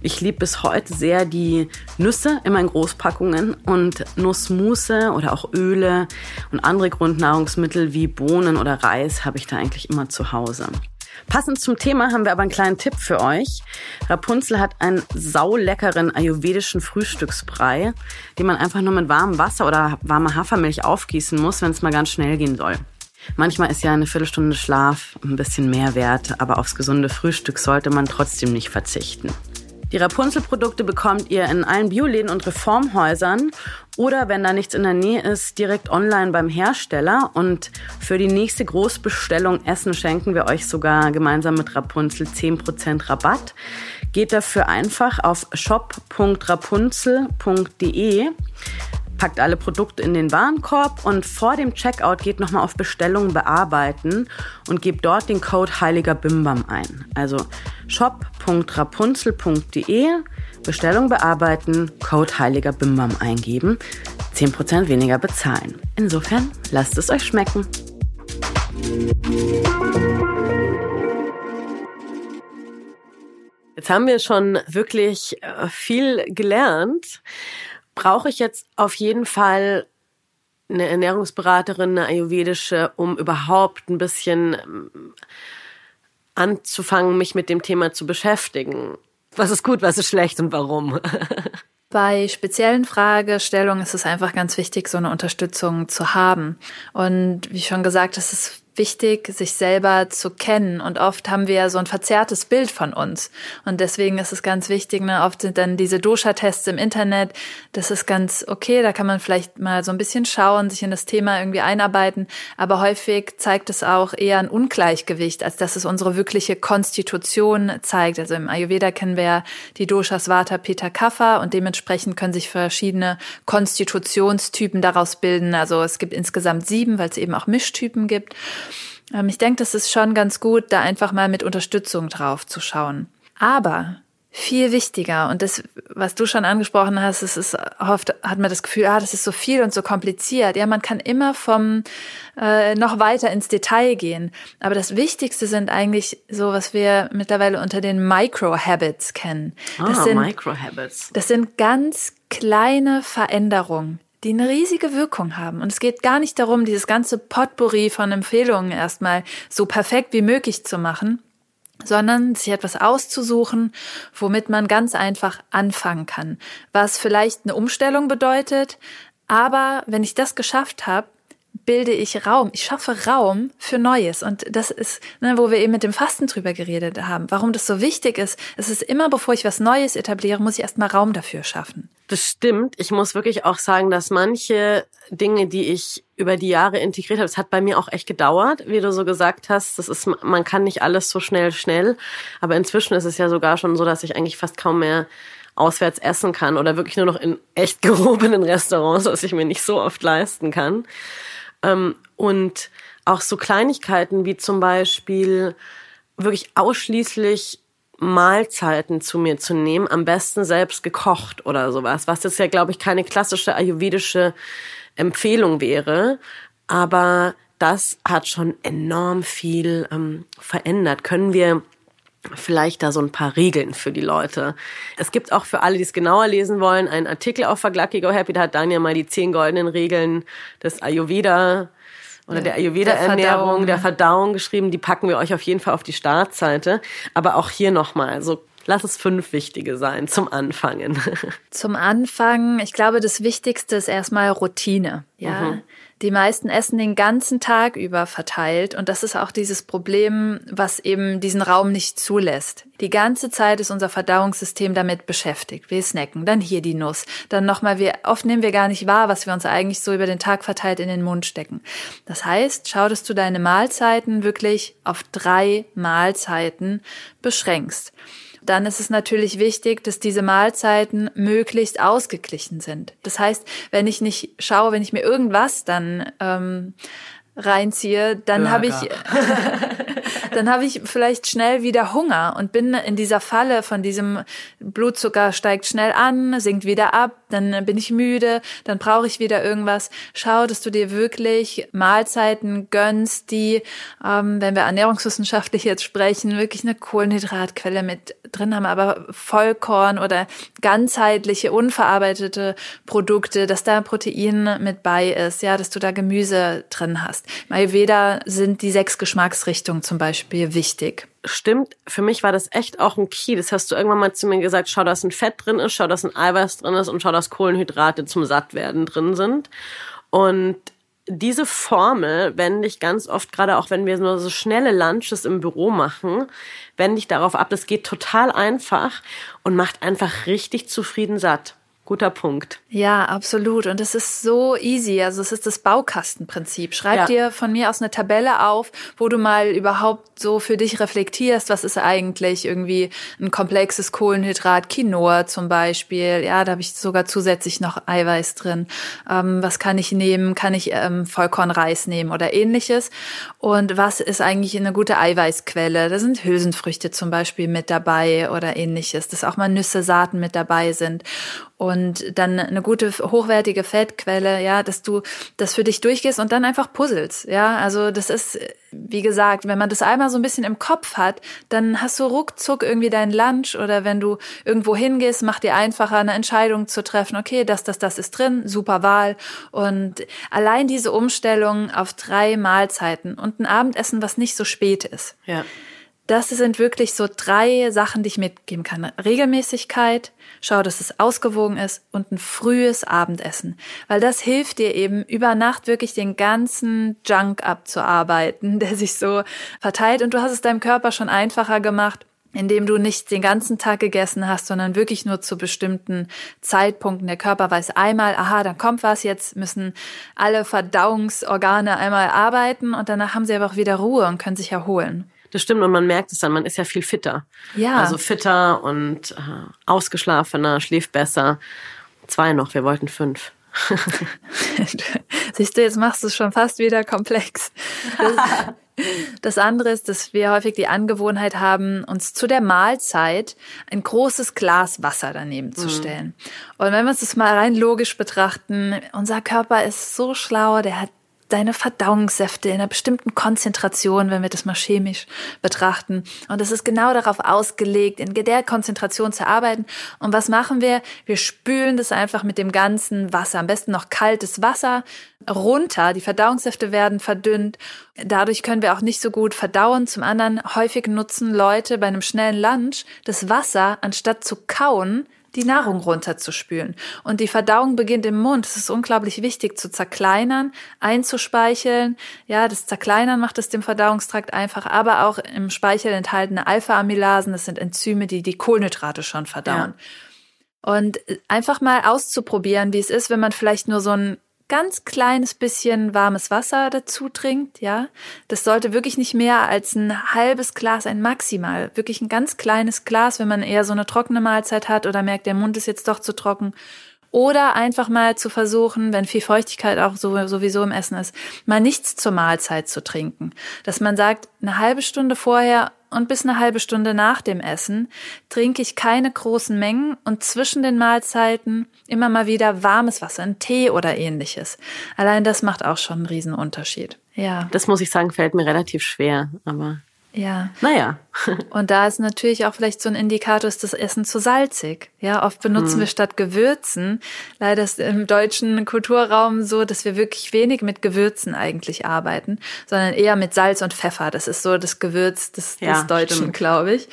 Ich liebe bis heute sehr die Nüsse in Großpackungen und Nussmusse oder auch Öle und andere Grundnahrungsmittel wie Bohnen oder Reis habe ich da eigentlich immer zu Hause. Passend zum Thema haben wir aber einen kleinen Tipp für euch. Rapunzel hat einen sauleckeren ayurvedischen Frühstücksbrei, den man einfach nur mit warmem Wasser oder warmer Hafermilch aufgießen muss, wenn es mal ganz schnell gehen soll. Manchmal ist ja eine Viertelstunde Schlaf ein bisschen mehr wert, aber aufs gesunde Frühstück sollte man trotzdem nicht verzichten. Die Rapunzel-Produkte bekommt ihr in allen Bioläden und Reformhäusern oder wenn da nichts in der Nähe ist, direkt online beim Hersteller. Und für die nächste Großbestellung Essen schenken wir euch sogar gemeinsam mit Rapunzel 10% Rabatt. Geht dafür einfach auf shop.rapunzel.de packt alle Produkte in den Warenkorb und vor dem Checkout geht nochmal auf Bestellungen bearbeiten und gebt dort den Code Heiliger Bimbam ein. Also shop.rapunzel.de, Bestellung bearbeiten, Code Heiliger Bimbam eingeben, 10% weniger bezahlen. Insofern lasst es euch schmecken. Jetzt haben wir schon wirklich äh, viel gelernt brauche ich jetzt auf jeden Fall eine Ernährungsberaterin, eine ayurvedische, um überhaupt ein bisschen ähm, anzufangen, mich mit dem Thema zu beschäftigen. Was ist gut, was ist schlecht und warum? Bei speziellen Fragestellungen ist es einfach ganz wichtig, so eine Unterstützung zu haben. Und wie schon gesagt, es ist wichtig, sich selber zu kennen. Und oft haben wir ja so ein verzerrtes Bild von uns. Und deswegen ist es ganz wichtig, ne, oft sind dann diese Dosha-Tests im Internet. Das ist ganz okay. Da kann man vielleicht mal so ein bisschen schauen, sich in das Thema irgendwie einarbeiten. Aber häufig zeigt es auch eher ein Ungleichgewicht, als dass es unsere wirkliche Konstitution zeigt. Also im Ayurveda kennen wir ja die Doshas Vata, Pitta, Kapha und dementsprechend können sich verschiedene Konstitutionstypen daraus bilden. Also es gibt insgesamt sieben, weil es eben auch Mischtypen gibt. Ähm, ich denke, das ist schon ganz gut, da einfach mal mit Unterstützung drauf zu schauen. Aber viel wichtiger und das, was du schon angesprochen hast, es ist oft hat man das Gefühl, ah, das ist so viel und so kompliziert. Ja, man kann immer vom äh, noch weiter ins Detail gehen. Aber das Wichtigste sind eigentlich so, was wir mittlerweile unter den Micro-Habits kennen. Das ah, sind, Micro-Habits. Das sind ganz kleine Veränderungen, die eine riesige Wirkung haben. Und es geht gar nicht darum, dieses ganze Potpourri von Empfehlungen erstmal so perfekt wie möglich zu machen, sondern sich etwas auszusuchen, womit man ganz einfach anfangen kann. Was vielleicht eine Umstellung bedeutet, aber wenn ich das geschafft habe, bilde ich Raum. Ich schaffe Raum für Neues. Und das ist, ne, wo wir eben mit dem Fasten drüber geredet haben, warum das so wichtig ist. Es ist immer, bevor ich was Neues etabliere, muss ich erstmal Raum dafür schaffen. Das stimmt. Ich muss wirklich auch sagen, dass manche Dinge, die ich über die Jahre integriert habe, es hat bei mir auch echt gedauert, wie du so gesagt hast. Das ist, man kann nicht alles so schnell, schnell. Aber inzwischen ist es ja sogar schon so, dass ich eigentlich fast kaum mehr auswärts essen kann oder wirklich nur noch in echt gehobenen Restaurants, was ich mir nicht so oft leisten kann. Ähm, und auch so Kleinigkeiten wie zum Beispiel wirklich ausschließlich Mahlzeiten zu mir zu nehmen, am besten selbst gekocht oder sowas, was jetzt ja, glaube ich, keine klassische ayurvedische Empfehlung wäre, aber das hat schon enorm viel ähm, verändert. Können wir vielleicht da so ein paar Regeln für die Leute. Es gibt auch für alle, die es genauer lesen wollen, einen Artikel auf Verglucky Go Happy. Da hat Daniel mal die zehn goldenen Regeln des Ayurveda oder der Ayurveda-Ernährung, der, der, Verdauung geschrieben. Die packen wir euch auf jeden Fall auf die Startseite. Aber auch hier nochmal, so lass es fünf wichtige sein zum Anfangen. Zum Anfang, ich glaube, das Wichtigste ist erstmal Routine. Ja. Mhm. Die meisten essen den ganzen Tag über verteilt und das ist auch dieses Problem, was eben diesen Raum nicht zulässt. Die ganze Zeit ist unser Verdauungssystem damit beschäftigt. Wir snacken, dann hier die Nuss, dann nochmal, wir, oft nehmen wir gar nicht wahr, was wir uns eigentlich so über den Tag verteilt in den Mund stecken. Das heißt, schau, dass du deine Mahlzeiten wirklich auf drei Mahlzeiten beschränkst dann ist es natürlich wichtig, dass diese Mahlzeiten möglichst ausgeglichen sind. Das heißt, wenn ich nicht schaue, wenn ich mir irgendwas dann ähm, reinziehe, dann habe ich dann habe ich vielleicht schnell wieder Hunger und bin in dieser Falle von diesem Blutzucker steigt schnell an, sinkt wieder ab, dann bin ich müde, dann brauche ich wieder irgendwas. Schau, dass du dir wirklich Mahlzeiten gönnst, die, ähm, wenn wir ernährungswissenschaftlich jetzt sprechen, wirklich eine Kohlenhydratquelle mit drin haben, aber Vollkorn oder ganzheitliche, unverarbeitete Produkte, dass da Protein mit bei ist, ja, dass du da Gemüse drin hast. Im Ayurveda sind die sechs Geschmacksrichtungen zum Beispiel wichtig. Stimmt, für mich war das echt auch ein Key. Das hast du irgendwann mal zu mir gesagt, schau, dass ein Fett drin ist, schau, dass ein Eiweiß drin ist und schau, dass Kohlenhydrate zum Sattwerden drin sind. Und diese Formel wende ich ganz oft, gerade auch wenn wir nur so schnelle Lunches im Büro machen, wende ich darauf ab. Das geht total einfach und macht einfach richtig zufrieden satt. Guter Punkt. Ja, absolut. Und es ist so easy. Also es ist das Baukastenprinzip. Schreib ja. dir von mir aus eine Tabelle auf, wo du mal überhaupt so für dich reflektierst, was ist eigentlich irgendwie ein komplexes Kohlenhydrat, Quinoa zum Beispiel. Ja, da habe ich sogar zusätzlich noch Eiweiß drin. Ähm, was kann ich nehmen? Kann ich ähm, Vollkornreis nehmen oder ähnliches? Und was ist eigentlich eine gute Eiweißquelle? Da sind Hülsenfrüchte zum Beispiel mit dabei oder ähnliches. Dass auch mal Nüsse, Saaten mit dabei sind und dann eine gute hochwertige Fettquelle, ja, dass du das für dich durchgehst und dann einfach puzzelst, ja, also das ist wie gesagt, wenn man das einmal so ein bisschen im Kopf hat, dann hast du ruckzuck irgendwie dein Lunch oder wenn du irgendwo hingehst, macht dir einfacher eine Entscheidung zu treffen, okay, das, das, das ist drin, super Wahl und allein diese Umstellung auf drei Mahlzeiten und ein Abendessen, was nicht so spät ist. Ja. Das sind wirklich so drei Sachen, die ich mitgeben kann. Regelmäßigkeit, schau, dass es ausgewogen ist und ein frühes Abendessen. Weil das hilft dir eben über Nacht wirklich den ganzen Junk abzuarbeiten, der sich so verteilt und du hast es deinem Körper schon einfacher gemacht indem du nicht den ganzen Tag gegessen hast, sondern wirklich nur zu bestimmten Zeitpunkten. Der Körper weiß einmal, aha, dann kommt was, jetzt müssen alle Verdauungsorgane einmal arbeiten und danach haben sie aber auch wieder Ruhe und können sich erholen. Das stimmt und man merkt es dann, man ist ja viel fitter. Ja. Also fitter und äh, ausgeschlafener, schläft besser. Zwei noch, wir wollten fünf. Siehst du, jetzt machst du es schon fast wieder komplex. Das, das andere ist, dass wir häufig die Angewohnheit haben, uns zu der Mahlzeit ein großes Glas Wasser daneben zu mhm. stellen. Und wenn wir uns das mal rein logisch betrachten, unser Körper ist so schlau, der hat deine Verdauungssäfte in einer bestimmten Konzentration, wenn wir das mal chemisch betrachten. Und es ist genau darauf ausgelegt, in der Konzentration zu arbeiten. Und was machen wir? Wir spülen das einfach mit dem ganzen Wasser, am besten noch kaltes Wasser runter. Die Verdauungssäfte werden verdünnt. Dadurch können wir auch nicht so gut verdauen. Zum anderen, häufig nutzen Leute bei einem schnellen Lunch das Wasser, anstatt zu kauen, die Nahrung runterzuspülen. Und die Verdauung beginnt im Mund. Es ist unglaublich wichtig zu zerkleinern, einzuspeicheln. Ja, das Zerkleinern macht es dem Verdauungstrakt einfach, aber auch im Speichel enthaltene Alpha-Amylasen, das sind Enzyme, die die Kohlenhydrate schon verdauen. Ja. Und einfach mal auszuprobieren, wie es ist, wenn man vielleicht nur so ein ganz kleines bisschen warmes Wasser dazu trinkt, ja. Das sollte wirklich nicht mehr als ein halbes Glas, ein maximal, wirklich ein ganz kleines Glas, wenn man eher so eine trockene Mahlzeit hat oder merkt, der Mund ist jetzt doch zu trocken. Oder einfach mal zu versuchen, wenn viel Feuchtigkeit auch sowieso im Essen ist, mal nichts zur Mahlzeit zu trinken. Dass man sagt, eine halbe Stunde vorher und bis eine halbe Stunde nach dem Essen trinke ich keine großen Mengen und zwischen den Mahlzeiten immer mal wieder warmes Wasser, ein Tee oder ähnliches. Allein das macht auch schon einen Riesenunterschied. Ja. Das muss ich sagen, fällt mir relativ schwer, aber ja. Naja. Und da ist natürlich auch vielleicht so ein Indikator, ist das Essen zu salzig. Ja, oft benutzen hm. wir statt Gewürzen, leider ist im deutschen Kulturraum so, dass wir wirklich wenig mit Gewürzen eigentlich arbeiten, sondern eher mit Salz und Pfeffer. Das ist so das Gewürz des, ja, des Deutschen, glaube ich.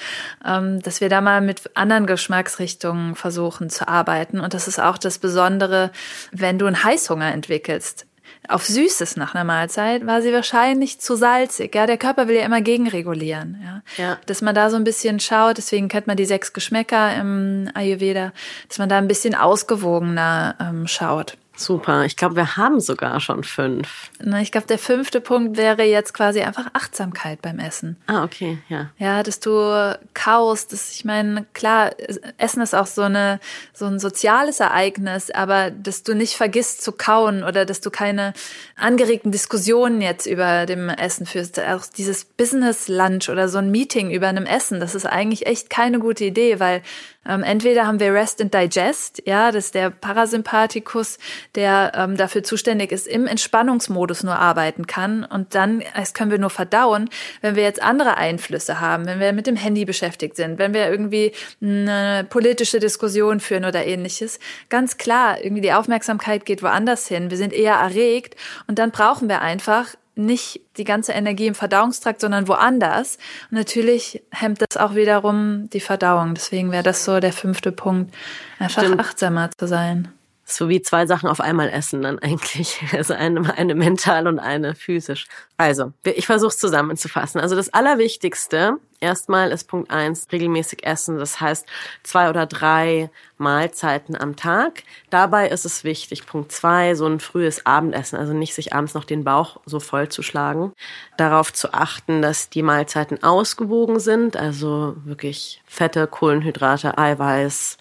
Ähm, dass wir da mal mit anderen Geschmacksrichtungen versuchen zu arbeiten. Und das ist auch das Besondere, wenn du einen Heißhunger entwickelst auf Süßes nach einer Mahlzeit, war sie wahrscheinlich zu salzig. Ja, der Körper will ja immer gegenregulieren. Ja? ja. Dass man da so ein bisschen schaut, deswegen kennt man die sechs Geschmäcker im Ayurveda, dass man da ein bisschen ausgewogener ähm, schaut. Super. Ich glaube, wir haben sogar schon fünf. Na, ich glaube, der fünfte Punkt wäre jetzt quasi einfach Achtsamkeit beim Essen. Ah, okay, ja. Ja, dass du kaust. Dass, ich meine, klar, Essen ist auch so eine so ein soziales Ereignis, aber dass du nicht vergisst zu kauen oder dass du keine angeregten Diskussionen jetzt über dem Essen führst. Auch dieses Business Lunch oder so ein Meeting über einem Essen, das ist eigentlich echt keine gute Idee, weil ähm, entweder haben wir Rest and Digest, ja, das ist der Parasympathikus, der ähm, dafür zuständig ist, im Entspannungsmodus nur arbeiten kann. Und dann es können wir nur verdauen, wenn wir jetzt andere Einflüsse haben, wenn wir mit dem Handy beschäftigt sind, wenn wir irgendwie eine politische Diskussion führen oder ähnliches. Ganz klar, irgendwie die Aufmerksamkeit geht woanders hin. Wir sind eher erregt und dann brauchen wir einfach nicht die ganze Energie im Verdauungstrakt, sondern woanders. Und natürlich hemmt das auch wiederum die Verdauung. Deswegen wäre das so der fünfte Punkt, einfach Stimmt. achtsamer zu sein so wie zwei Sachen auf einmal essen dann eigentlich. Also eine, eine mental und eine physisch. Also, ich versuche es zusammenzufassen. Also das Allerwichtigste erstmal ist Punkt eins regelmäßig essen. Das heißt zwei oder drei Mahlzeiten am Tag. Dabei ist es wichtig, Punkt zwei so ein frühes Abendessen, also nicht sich abends noch den Bauch so voll zu schlagen. Darauf zu achten, dass die Mahlzeiten ausgewogen sind, also wirklich Fette, Kohlenhydrate, Eiweiß,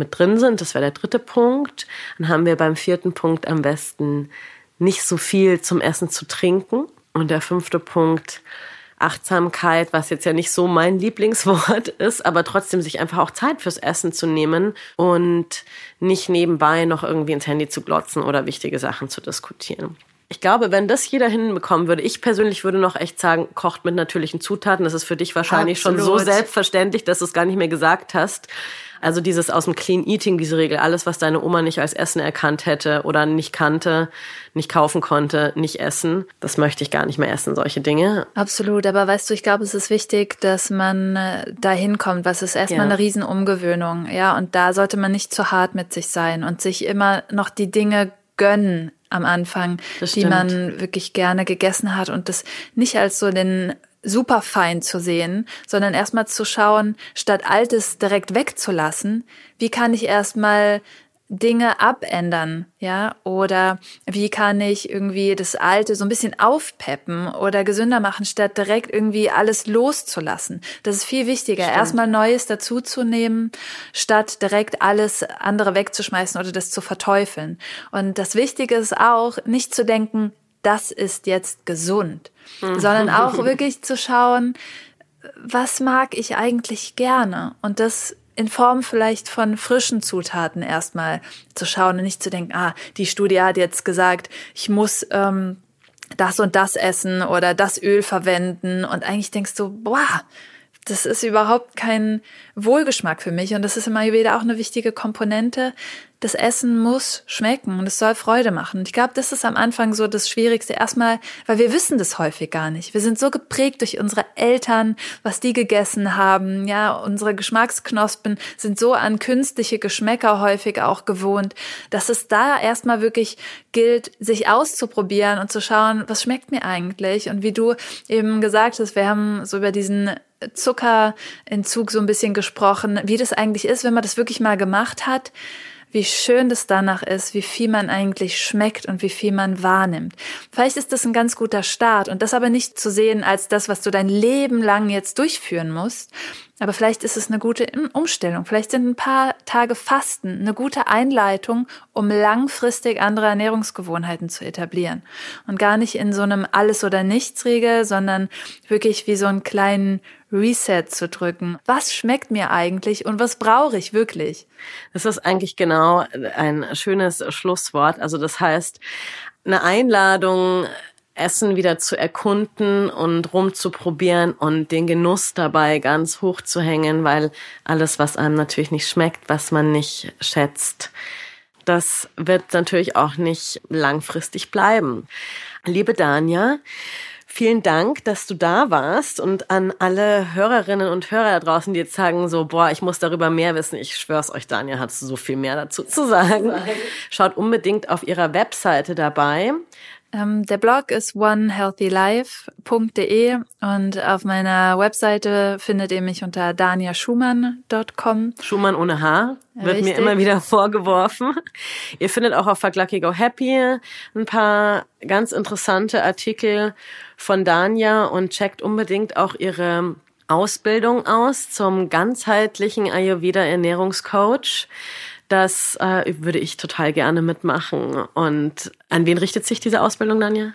mit drin sind. Das wäre der dritte Punkt. Dann haben wir beim vierten Punkt am besten nicht so viel zum Essen zu trinken. Und der fünfte Punkt, Achtsamkeit, was jetzt ja nicht so mein Lieblingswort ist, aber trotzdem sich einfach auch Zeit fürs Essen zu nehmen und nicht nebenbei noch irgendwie ins Handy zu glotzen oder wichtige Sachen zu diskutieren. Ich glaube, wenn das jeder hinbekommen würde, ich persönlich würde noch echt sagen, kocht mit natürlichen Zutaten. Das ist für dich wahrscheinlich Absolut. schon so selbstverständlich, dass du es gar nicht mehr gesagt hast. Also dieses aus dem Clean Eating, diese Regel, alles, was deine Oma nicht als Essen erkannt hätte oder nicht kannte, nicht kaufen konnte, nicht essen, das möchte ich gar nicht mehr essen, solche Dinge. Absolut, aber weißt du, ich glaube, es ist wichtig, dass man äh, dahin kommt, was ist erstmal ja. eine Riesenumgewöhnung, ja, und da sollte man nicht zu hart mit sich sein und sich immer noch die Dinge gönnen am Anfang, die man wirklich gerne gegessen hat und das nicht als so den super fein zu sehen, sondern erstmal zu schauen, statt Altes direkt wegzulassen, wie kann ich erstmal Dinge abändern, ja, oder wie kann ich irgendwie das Alte so ein bisschen aufpeppen oder gesünder machen, statt direkt irgendwie alles loszulassen. Das ist viel wichtiger, Stimmt. erstmal Neues dazuzunehmen, statt direkt alles andere wegzuschmeißen oder das zu verteufeln. Und das Wichtige ist auch, nicht zu denken, das ist jetzt gesund, mhm. sondern auch wirklich zu schauen, was mag ich eigentlich gerne? Und das in Form vielleicht von frischen Zutaten erstmal zu schauen und nicht zu denken, ah, die Studie hat jetzt gesagt, ich muss ähm, das und das essen oder das Öl verwenden. Und eigentlich denkst du, boah, das ist überhaupt kein Wohlgeschmack für mich. Und das ist im Ayurveda auch eine wichtige Komponente, das Essen muss schmecken und es soll Freude machen. Und ich glaube, das ist am Anfang so das Schwierigste. Erstmal, weil wir wissen das häufig gar nicht. Wir sind so geprägt durch unsere Eltern, was die gegessen haben. Ja, unsere Geschmacksknospen sind so an künstliche Geschmäcker häufig auch gewohnt, dass es da erstmal wirklich gilt, sich auszuprobieren und zu schauen, was schmeckt mir eigentlich? Und wie du eben gesagt hast, wir haben so über diesen Zuckerentzug so ein bisschen gesprochen, wie das eigentlich ist, wenn man das wirklich mal gemacht hat wie schön das danach ist, wie viel man eigentlich schmeckt und wie viel man wahrnimmt. Vielleicht ist das ein ganz guter Start und das aber nicht zu sehen als das, was du dein Leben lang jetzt durchführen musst, aber vielleicht ist es eine gute Umstellung. Vielleicht sind ein paar Tage Fasten eine gute Einleitung, um langfristig andere Ernährungsgewohnheiten zu etablieren. Und gar nicht in so einem Alles- oder Nichts-Regel, sondern wirklich wie so einen kleinen Reset zu drücken. Was schmeckt mir eigentlich und was brauche ich wirklich? Das ist eigentlich genau ein schönes Schlusswort. Also das heißt, eine Einladung, Essen wieder zu erkunden und rumzuprobieren und den Genuss dabei ganz hoch zu hängen, weil alles, was einem natürlich nicht schmeckt, was man nicht schätzt, das wird natürlich auch nicht langfristig bleiben. Liebe Danja, Vielen Dank, dass du da warst und an alle Hörerinnen und Hörer da draußen, die jetzt sagen so, boah, ich muss darüber mehr wissen. Ich schwör's euch, Daniel hat so viel mehr dazu zu sagen. Schaut unbedingt auf ihrer Webseite dabei. Ähm, der Blog ist onehealthylife.de und auf meiner Webseite findet ihr mich unter daniaschumann.com. Schumann ohne H wird Richtig. mir immer wieder vorgeworfen. Ihr findet auch auf Fuck Lucky Go Happy ein paar ganz interessante Artikel von Dania und checkt unbedingt auch ihre Ausbildung aus zum ganzheitlichen Ayurveda Ernährungscoach. Das äh, würde ich total gerne mitmachen. Und an wen richtet sich diese Ausbildung, Danja?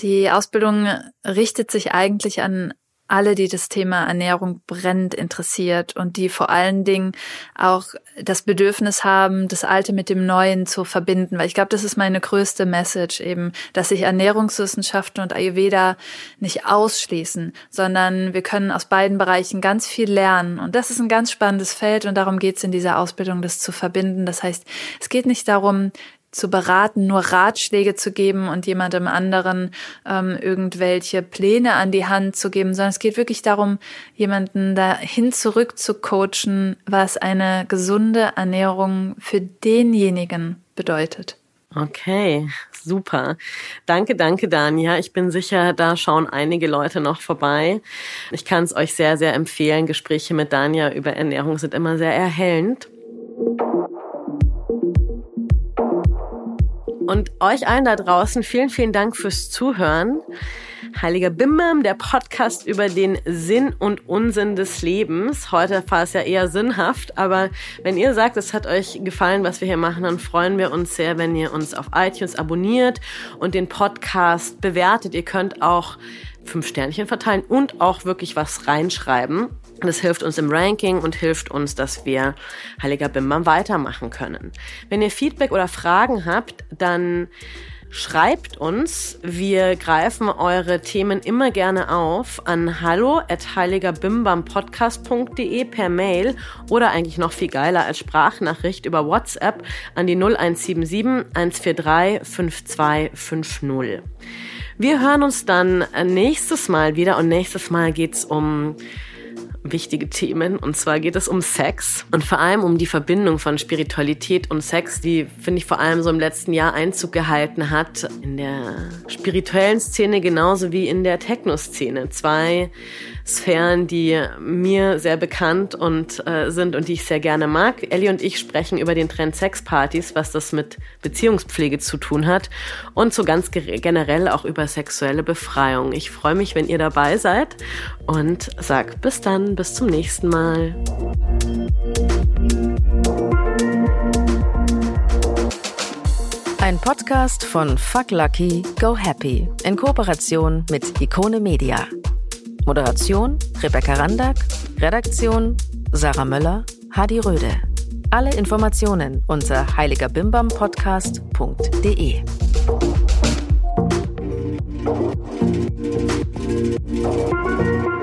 Die Ausbildung richtet sich eigentlich an alle, die das Thema Ernährung brennend interessiert und die vor allen Dingen auch das Bedürfnis haben, das Alte mit dem Neuen zu verbinden. Weil ich glaube, das ist meine größte Message eben, dass sich Ernährungswissenschaften und Ayurveda nicht ausschließen, sondern wir können aus beiden Bereichen ganz viel lernen. Und das ist ein ganz spannendes Feld und darum geht es in dieser Ausbildung, das zu verbinden. Das heißt, es geht nicht darum, zu beraten, nur Ratschläge zu geben und jemandem anderen ähm, irgendwelche Pläne an die Hand zu geben, sondern es geht wirklich darum, jemanden dahin zurück zu coachen, was eine gesunde Ernährung für denjenigen bedeutet. Okay, super. Danke, danke, Dania. Ich bin sicher, da schauen einige Leute noch vorbei. Ich kann es euch sehr, sehr empfehlen. Gespräche mit Dania über Ernährung sind immer sehr erhellend. Und euch allen da draußen vielen, vielen Dank fürs Zuhören. Heiliger Bimbam, der Podcast über den Sinn und Unsinn des Lebens. Heute war es ja eher sinnhaft, aber wenn ihr sagt, es hat euch gefallen, was wir hier machen, dann freuen wir uns sehr, wenn ihr uns auf iTunes abonniert und den Podcast bewertet. Ihr könnt auch fünf Sternchen verteilen und auch wirklich was reinschreiben. Das hilft uns im Ranking und hilft uns, dass wir Heiliger Bimbam weitermachen können. Wenn ihr Feedback oder Fragen habt, dann schreibt uns. Wir greifen eure Themen immer gerne auf an hallo at heiligerbimbampodcast.de per Mail oder eigentlich noch viel geiler als Sprachnachricht über WhatsApp an die 0177 143 5250. Wir hören uns dann nächstes Mal wieder und nächstes Mal geht's um wichtige Themen. Und zwar geht es um Sex und vor allem um die Verbindung von Spiritualität und Sex, die, finde ich, vor allem so im letzten Jahr Einzug gehalten hat. In der spirituellen Szene genauso wie in der Techno-Szene. Zwei Sphären, die mir sehr bekannt und äh, sind und die ich sehr gerne mag. Ellie und ich sprechen über den Trend Sexpartys, was das mit Beziehungspflege zu tun hat und so ganz generell auch über sexuelle Befreiung. Ich freue mich, wenn ihr dabei seid und sag bis dann, bis zum nächsten Mal. Ein Podcast von Fuck Lucky, Go Happy in Kooperation mit Ikone Media. Moderation Rebecca Randack, Redaktion Sarah Möller, Hadi Röde. Alle Informationen unter heiligerbimbampodcast.de. Thank